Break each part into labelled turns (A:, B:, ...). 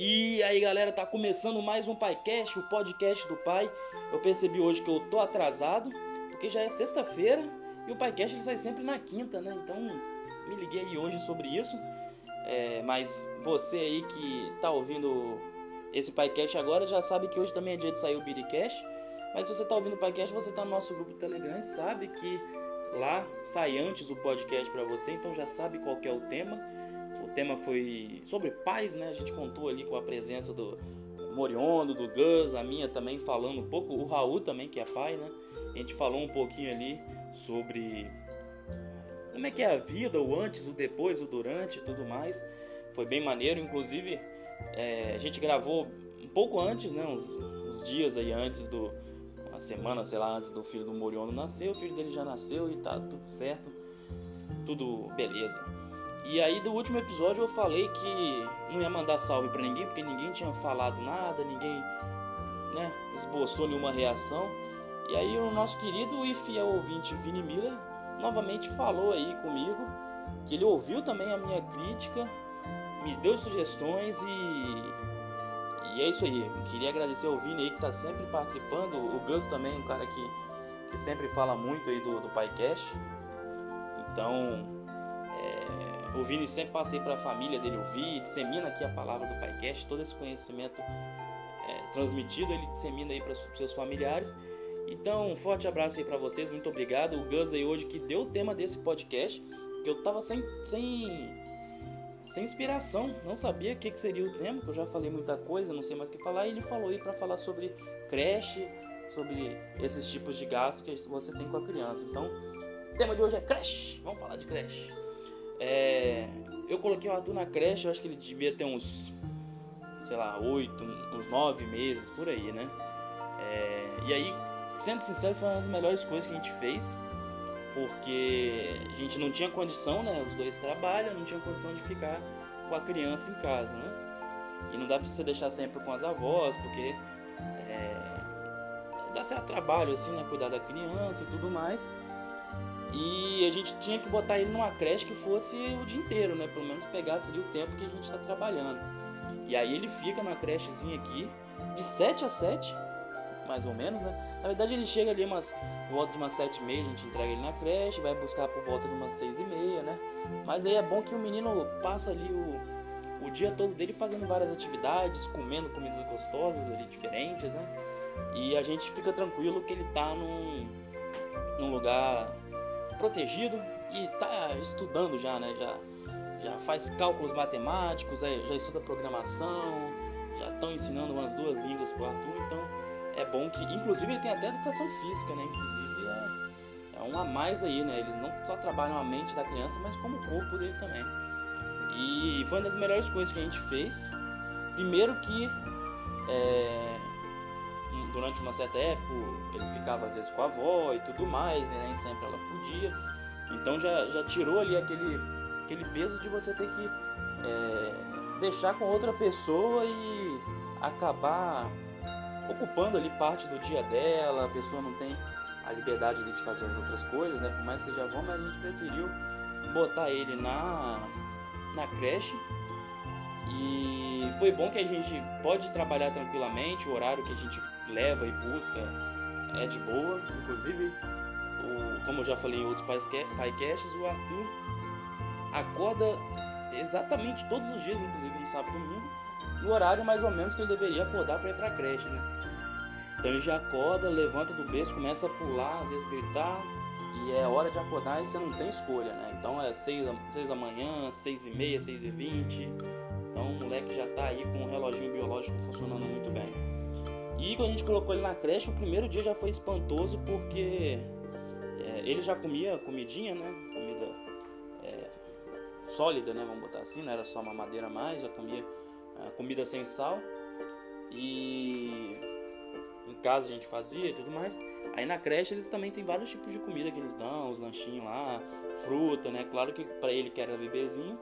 A: E aí galera, tá começando mais um PaiCast, o podcast do pai. Eu percebi hoje que eu tô atrasado, porque já é sexta-feira e o PaiCast ele sai sempre na quinta, né? Então me liguei aí hoje sobre isso. É, mas você aí que tá ouvindo esse PaiCast agora já sabe que hoje também é dia de sair o Biricast. Mas se você tá ouvindo o PaiCast, você tá no nosso grupo do Telegram e sabe que lá sai antes o podcast para você, então já sabe qual é o tema o tema foi sobre paz, né? A gente contou ali com a presença do Moriondo, do Gus, a minha também falando um pouco, o Raul também, que é pai, né? A gente falou um pouquinho ali sobre como é que é a vida, o antes, o depois, o durante e tudo mais. Foi bem maneiro, inclusive é, a gente gravou um pouco antes, né? Uns, uns, dias aí antes do. Uma semana, sei lá, antes do filho do Moriondo nascer. O filho dele já nasceu e tá tudo certo. Tudo beleza. E aí do último episódio eu falei que não ia mandar salve para ninguém, porque ninguém tinha falado nada, ninguém né, esboçou nenhuma reação. E aí o nosso querido e fiel ouvinte Vini Miller novamente falou aí comigo que ele ouviu também a minha crítica, me deu sugestões e, e é isso aí. Queria agradecer ao Vini aí que está sempre participando, o Gus também, um cara que, que sempre fala muito aí do, do PaiCast. Então, o Vini sempre passei para a família dele ouvir, dissemina aqui a palavra do PaiCast, todo esse conhecimento é, transmitido, ele dissemina aí para seus familiares. Então, um forte abraço aí para vocês, muito obrigado. O Gus aí hoje que deu o tema desse podcast, que eu tava sem, sem, sem inspiração, não sabia o que, que seria o tema, que eu já falei muita coisa, não sei mais o que falar, e ele falou aí para falar sobre creche, sobre esses tipos de gastos que você tem com a criança. Então, o tema de hoje é creche, vamos falar de creche. É, eu coloquei o Arthur na creche, eu acho que ele devia ter uns, sei lá, oito, uns nove meses por aí, né? É, e aí, sendo sincero, foi uma das melhores coisas que a gente fez, porque a gente não tinha condição, né? Os dois trabalham, não tinha condição de ficar com a criança em casa, né? E não dá pra você deixar sempre com as avós, porque é, dá certo trabalho, assim, né? Cuidar da criança e tudo mais. E a gente tinha que botar ele numa creche que fosse o dia inteiro, né? Pelo menos pegasse ali o tempo que a gente está trabalhando. E aí ele fica na crechezinha aqui, de 7 a 7, mais ou menos, né? Na verdade ele chega ali umas volta de umas 7 e meia, a gente entrega ele na creche, vai buscar por volta de umas 6 e meia, né? Mas aí é bom que o menino passa ali o, o dia todo dele fazendo várias atividades, comendo comidas gostosas ali, diferentes, né? E a gente fica tranquilo que ele tá num, num lugar protegido e está estudando já, né? Já, já faz cálculos matemáticos, já estuda programação, já estão ensinando umas duas línguas para o Arthur, então é bom que, inclusive ele tem até educação física, né? Inclusive é, é um a mais aí, né? Eles não só trabalham a mente da criança, mas como o corpo dele também. E foi uma das melhores coisas que a gente fez. Primeiro que é, durante uma certa época ele ficava às vezes com a avó e tudo mais, né? nem sempre ela podia. Então já, já tirou ali aquele, aquele peso de você ter que é, deixar com outra pessoa e acabar ocupando ali parte do dia dela, a pessoa não tem a liberdade de fazer as outras coisas, né? Por mais que seja bom, mas a gente preferiu botar ele na, na creche e foi bom que a gente pode trabalhar tranquilamente, o horário que a gente leva e busca é de boa. Inclusive, o, como eu já falei em outros podcasts, o Arthur acorda exatamente todos os dias, inclusive no sábado e domingo, no horário mais ou menos que ele deveria acordar para ir para a creche, né? Então ele já acorda, levanta do berço, começa a pular, às vezes gritar, e é hora de acordar e você não tem escolha, né? Então é 6 da manhã, 6 e meia, 6 e 20 então o moleque já está aí com o reloginho biológico funcionando muito bem. E quando a gente colocou ele na creche, o primeiro dia já foi espantoso porque é, ele já comia comidinha, né? Comida é, sólida, né? Vamos botar assim, não era só uma madeira mais, já comia é, comida sem sal. E em casa a gente fazia e tudo mais. Aí na creche eles também tem vários tipos de comida que eles dão, os lanchinhos lá, fruta, né? Claro que para ele que era bebezinho,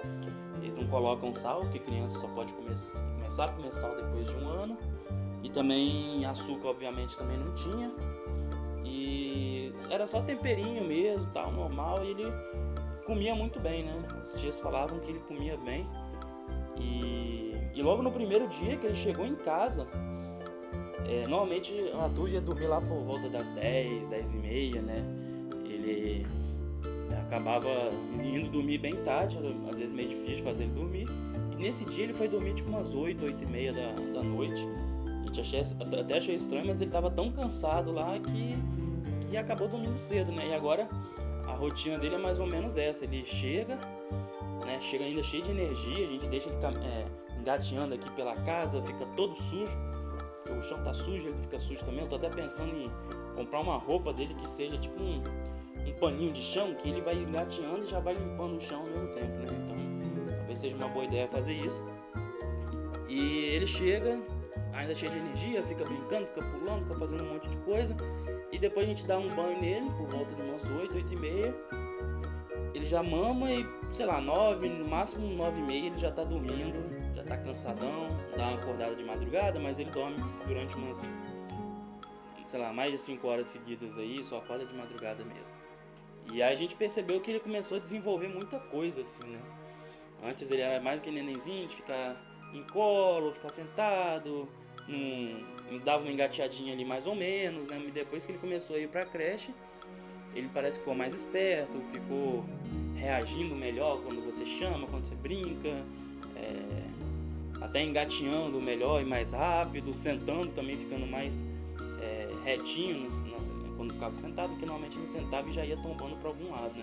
A: eles não colocam sal, porque criança só pode comer, começar a comer sal depois de um ano. E também açúcar, obviamente, também não tinha. E era só temperinho mesmo, tal, normal. E ele comia muito bem, né? As tias falavam que ele comia bem. E, e logo no primeiro dia que ele chegou em casa, é, normalmente o Arthur ia dormir lá por volta das 10, 10 e meia, né? Ele acabava indo dormir bem tarde, às vezes meio difícil fazer ele dormir. E nesse dia ele foi dormir tipo umas 8, 8 e meia da, da noite. Achei, até achei estranho, mas ele tava tão cansado lá que, que acabou dormindo cedo, né? E agora a rotina dele é mais ou menos essa. Ele chega, né? Chega ainda cheio de energia, a gente deixa ele é, engateando aqui pela casa, fica todo sujo. O chão tá sujo, ele fica sujo também. Eu tô até pensando em comprar uma roupa dele que seja tipo um, um paninho de chão, que ele vai engateando e já vai limpando o chão ao mesmo tempo, né? Então talvez seja uma boa ideia fazer isso. E ele chega, ainda cheio de energia, fica brincando, fica pulando, fica fazendo um monte de coisa. E depois a gente dá um banho nele, por volta de umas 8, 8 e meia. Ele já mama e, sei lá, 9, no máximo 9 e meia ele já tá dormindo, já tá cansadão, dá uma acordada de madrugada, mas ele dorme durante umas, sei lá, mais de 5 horas seguidas aí, só acorda de madrugada mesmo. E aí a gente percebeu que ele começou a desenvolver muita coisa, assim, né? Antes ele era mais que nenenzinho, de ficar em colo, ficar sentado, dava uma engateadinha ali mais ou menos, né? E depois que ele começou a ir pra creche, ele parece que ficou mais esperto, ficou reagindo melhor quando você chama, quando você brinca, é, até engateando melhor e mais rápido, sentando também ficando mais é, retinho nas, nas, quando ficava sentado, porque normalmente ele sentava e já ia tombando para algum lado, né?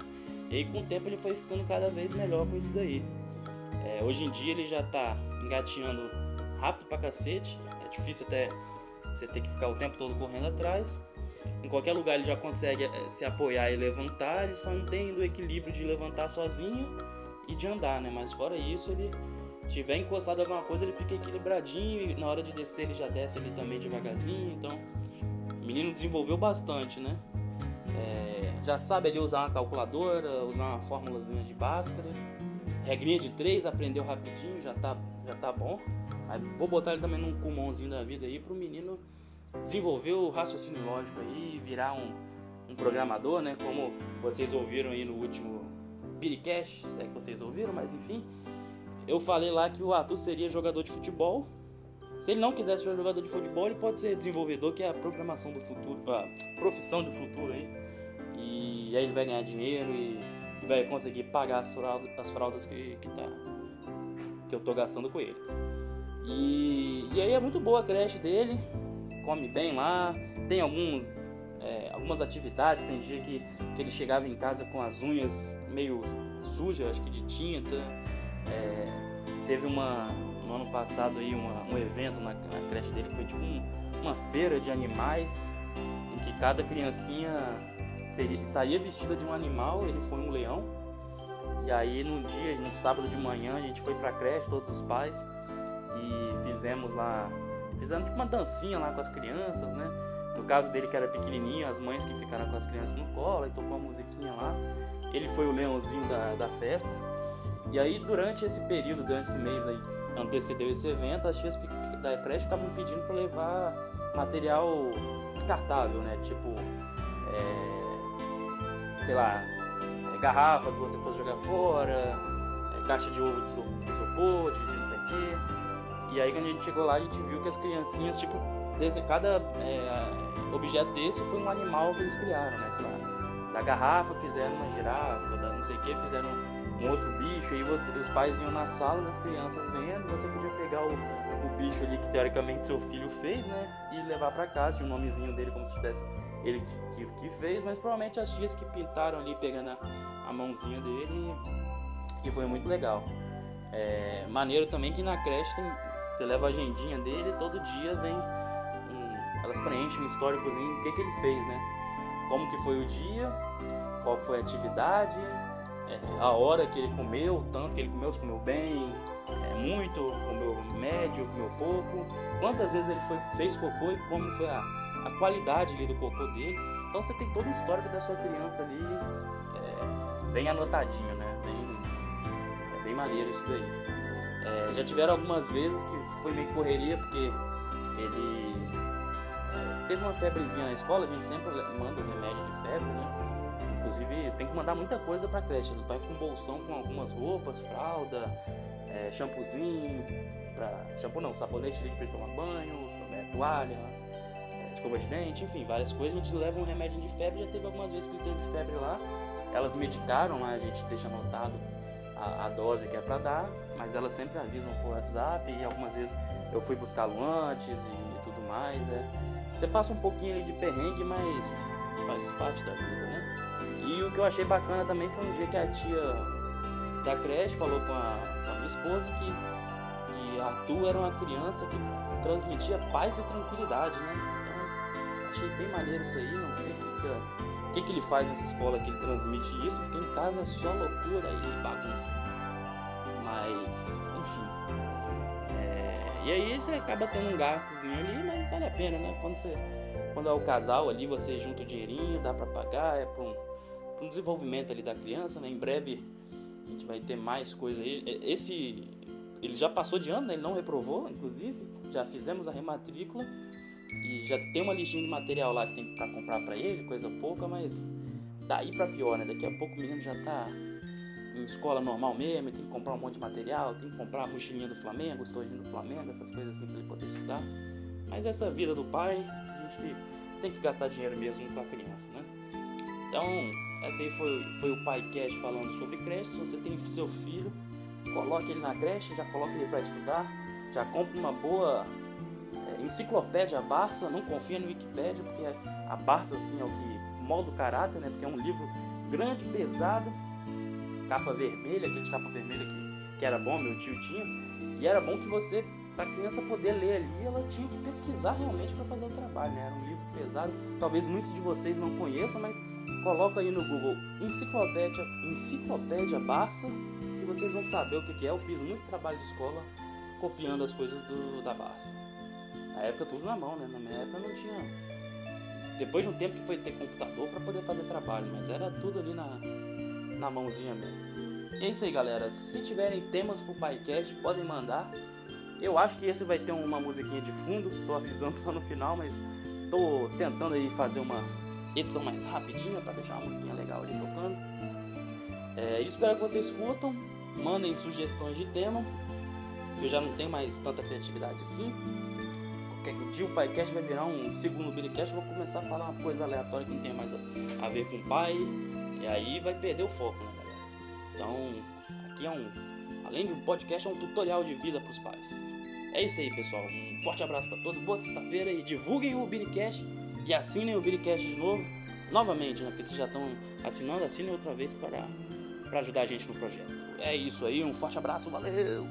A: E aí com o tempo ele foi ficando cada vez melhor com isso daí. É, hoje em dia ele já tá engateando rápido pra cacete, é difícil até você ter que ficar o tempo todo correndo atrás. Em qualquer lugar ele já consegue é, se apoiar e levantar, ele só não tem o equilíbrio de levantar sozinho e de andar, né? Mas fora isso, ele tiver encostado em alguma coisa, ele fica equilibradinho e na hora de descer ele já desce ele também devagarzinho, então o menino desenvolveu bastante, né? É, já sabe ali usar uma calculadora, usar uma fórmulazinha de Bhaskara. Regrinha de 3, aprendeu rapidinho, já tá, já tá bom. Aí vou botar ele também num pulmãozinho da vida aí pro menino desenvolver o raciocínio lógico aí, virar um, um programador, né? Como vocês ouviram aí no último Biricast, se é que vocês ouviram, mas enfim. Eu falei lá que o Arthur seria jogador de futebol se ele não quisesse ser jogador de futebol, ele pode ser desenvolvedor, que é a programação do futuro, a profissão do futuro aí. E aí ele vai ganhar dinheiro e vai conseguir pagar as fraldas, as fraldas que, que, tá, que eu tô gastando com ele. E, e aí é muito boa a creche dele, come bem lá, tem alguns, é, algumas atividades, tem dia que, que ele chegava em casa com as unhas meio sujas, acho que de tinta. É, teve uma, no ano passado aí uma, um evento na, na, creche dele foi tipo um, uma feira de animais em que cada criancinha seria, saía vestida de um animal, ele foi um leão. E aí no dia, no sábado de manhã, a gente foi pra creche, todos os pais, e fizemos lá, fizemos tipo uma dancinha lá com as crianças, né? No caso dele que era pequenininho, as mães que ficaram com as crianças no colo, e tocou uma musiquinha lá. Ele foi o leãozinho da, da festa. E aí, durante esse período, durante esse mês aí que antecedeu esse evento, as tias da creche estavam pedindo para levar material descartável, né? Tipo, é, sei lá, é, garrafa que você fosse jogar fora, é, caixa de ovo de isopor, de, de não sei o quê. E aí, quando a gente chegou lá, a gente viu que as criancinhas, tipo, cada é, objeto desse foi um animal que eles criaram, né? Lá, da garrafa fizeram uma girafa, da não sei o que fizeram um outro bicho, e você, os pais iam na sala das crianças vendo, você podia pegar o, o bicho ali que teoricamente seu filho fez, né? E levar para casa, tinha um nomezinho dele como se tivesse ele que, que, fez, mas provavelmente as tias que pintaram ali pegando a, a mãozinha dele e foi muito legal. É, maneiro também que na creche tem, você leva a agendinha dele, todo dia vem um, elas preenchem um históricozinho do que, que ele fez, né? Como que foi o dia, qual foi a atividade, a hora que ele comeu, tanto que ele comeu, se comeu bem, é, muito, comeu médio, comeu pouco, quantas vezes ele foi, fez cocô e como foi a, a qualidade ali do cocô dele. Então você tem todo o histórico da sua criança ali é, bem anotadinho, né? Bem, é bem maneiro isso daí. É, já tiveram algumas vezes que foi meio correria porque ele teve uma febrezinha na escola, a gente sempre manda um remédio de febre, né? Inclusive, você tem que mandar muita coisa pra creche. Vai com bolsão com algumas roupas, fralda, é, shampoozinho pra shampoo não, sabonete ali pra ele tomar banho, toalha, é, escova de dente, enfim, várias coisas. A gente leva um remédio de febre, já teve algumas vezes que ele teve febre lá. Elas medicaram lá, a gente deixa anotado a, a dose que é para dar, mas elas sempre avisam por WhatsApp e algumas vezes eu fui buscá-lo antes e tudo mais. Né? Você passa um pouquinho ali de perrengue, mas faz parte da vida, né? E o que eu achei bacana também foi um dia que a tia da creche falou com a, com a minha esposa que, que Arthur era uma criança que transmitia paz e tranquilidade, né? Então achei bem maneiro isso aí, não sei o que, que, que, que ele faz nessa escola que ele transmite isso, porque em casa é só loucura e bagunça. Mas, enfim. E aí você acaba tendo um gastozinho ali, mas vale a pena, né? Quando, você, quando é o casal ali, você junta o dinheirinho, dá pra pagar, é pra um, um desenvolvimento ali da criança, né? Em breve a gente vai ter mais coisa aí. Esse, ele já passou de ano, né? Ele não reprovou, inclusive. Já fizemos a rematrícula e já tem uma listinha de material lá que tem para comprar para ele, coisa pouca, mas daí para pior, né? Daqui a pouco o menino já tá em escola normal mesmo, tem que comprar um monte de material, tem que comprar a mochilinha do Flamengo, estojinho do Flamengo, essas coisas assim para ele poder estudar. Mas essa vida do pai, a gente tem que gastar dinheiro mesmo com a criança, né? Então, essa aí foi, foi o Pai Cash falando sobre creche. Se você tem seu filho, coloque ele na creche, já coloque ele para estudar, já compre uma boa é, enciclopédia Barça, não confia no Wikipedia, porque a Barça assim é o que molda o caráter, né? Porque é um livro grande, pesado, capa vermelha, aquele de capa vermelha que, que era bom, meu tio tinha, e era bom que você, para a criança poder ler ali, ela tinha que pesquisar realmente para fazer o trabalho, né? Era um livro pesado, talvez muitos de vocês não conheçam, mas coloca aí no Google enciclopédia, enciclopédia Barça e vocês vão saber o que, que é. Eu fiz muito trabalho de escola copiando as coisas do, da Barça. Na época tudo na mão, né? Na minha época não tinha. Depois de um tempo que foi ter computador para poder fazer trabalho, mas era tudo ali na, na mãozinha mesmo. E é isso aí, galera. Se tiverem temas pro PyCast, podem mandar. Eu acho que esse vai ter uma musiquinha de fundo. Tô avisando só no final, mas tô tentando aí fazer uma edição mais rapidinha para deixar uma musiquinha legal ali tocando. É, espero que vocês curtam, mandem sugestões de tema, eu já não tenho mais tanta criatividade assim. Qualquer dia o PaiCast vai virar um segundo Billycast, vou começar a falar uma coisa aleatória que não tem mais a, a ver com o pai, e aí vai perder o foco, né, galera? Então, aqui é um, além de um podcast, é um tutorial de vida para os pais. É isso aí, pessoal. Um forte abraço para todos, boa sexta-feira e divulguem o Billycast e assinem o Billycast de novo, novamente, né? Porque vocês já estão assinando, assinem outra vez para, para ajudar a gente no projeto. É isso aí, um forte abraço, valeu!